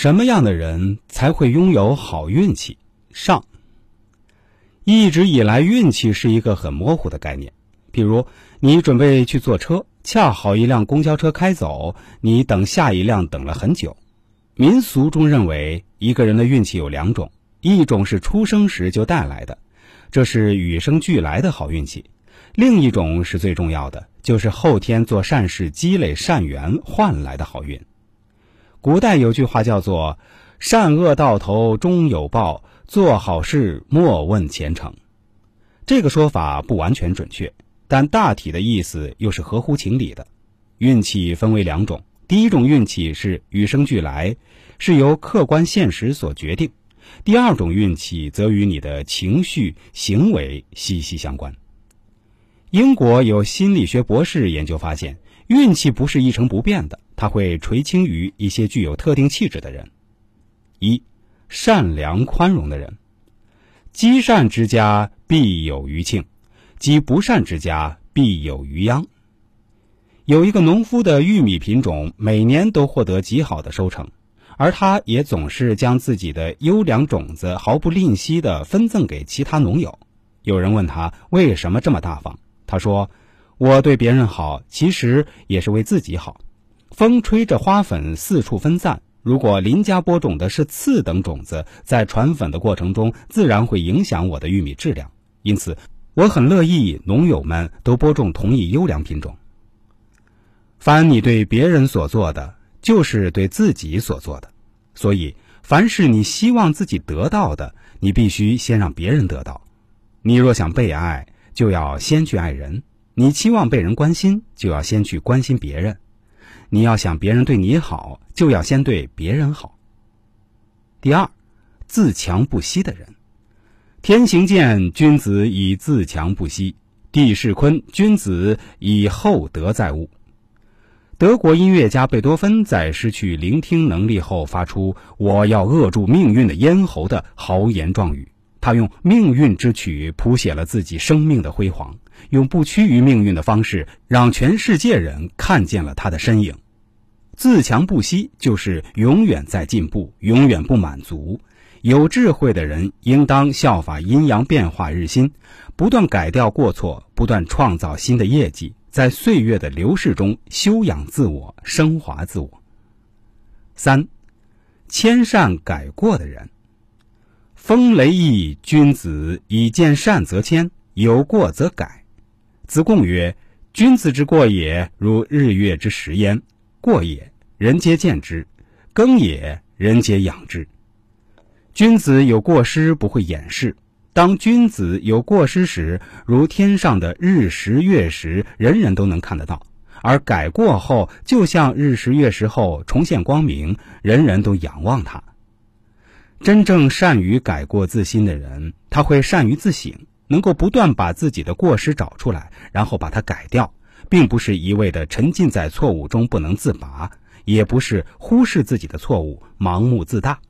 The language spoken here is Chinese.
什么样的人才会拥有好运气？上。一直以来，运气是一个很模糊的概念。比如，你准备去坐车，恰好一辆公交车开走，你等下一辆等了很久。民俗中认为，一个人的运气有两种，一种是出生时就带来的，这是与生俱来的好运气；另一种是最重要的，就是后天做善事积累善缘换来的好运。古代有句话叫做“善恶到头终有报，做好事莫问前程”。这个说法不完全准确，但大体的意思又是合乎情理的。运气分为两种，第一种运气是与生俱来，是由客观现实所决定；第二种运气则与你的情绪、行为息息相关。英国有心理学博士研究发现。运气不是一成不变的，他会垂青于一些具有特定气质的人。一，善良宽容的人，积善之家必有余庆，积不善之家必有余殃。有一个农夫的玉米品种每年都获得极好的收成，而他也总是将自己的优良种子毫不吝惜地分赠给其他农友。有人问他为什么这么大方，他说。我对别人好，其实也是为自己好。风吹着花粉四处分散，如果邻家播种的是次等种子，在传粉的过程中，自然会影响我的玉米质量。因此，我很乐意农友们都播种同一优良品种。凡你对别人所做的，就是对自己所做的。所以，凡是你希望自己得到的，你必须先让别人得到。你若想被爱，就要先去爱人。你期望被人关心，就要先去关心别人；你要想别人对你好，就要先对别人好。第二，自强不息的人。天行健，君子以自强不息；地势坤，君子以厚德载物。德国音乐家贝多芬在失去聆听能力后，发出“我要扼住命运的咽喉”的豪言壮语。他用命运之曲谱写了自己生命的辉煌。用不屈于命运的方式，让全世界人看见了他的身影。自强不息，就是永远在进步，永远不满足。有智慧的人应当效法阴阳变化日新，不断改掉过错，不断创造新的业绩，在岁月的流逝中修养自我，升华自我。三，千善改过的人。风雷易，君子以见善则迁，有过则改。子贡曰：“君子之过也，如日月之食焉。过也，人皆见之；耕也，人皆养之。君子有过失，不会掩饰。当君子有过失时，如天上的日食月食，人人都能看得到；而改过后，就像日食月食后重现光明，人人都仰望他。真正善于改过自新的人，他会善于自省。”能够不断把自己的过失找出来，然后把它改掉，并不是一味的沉浸在错误中不能自拔，也不是忽视自己的错误盲目自大，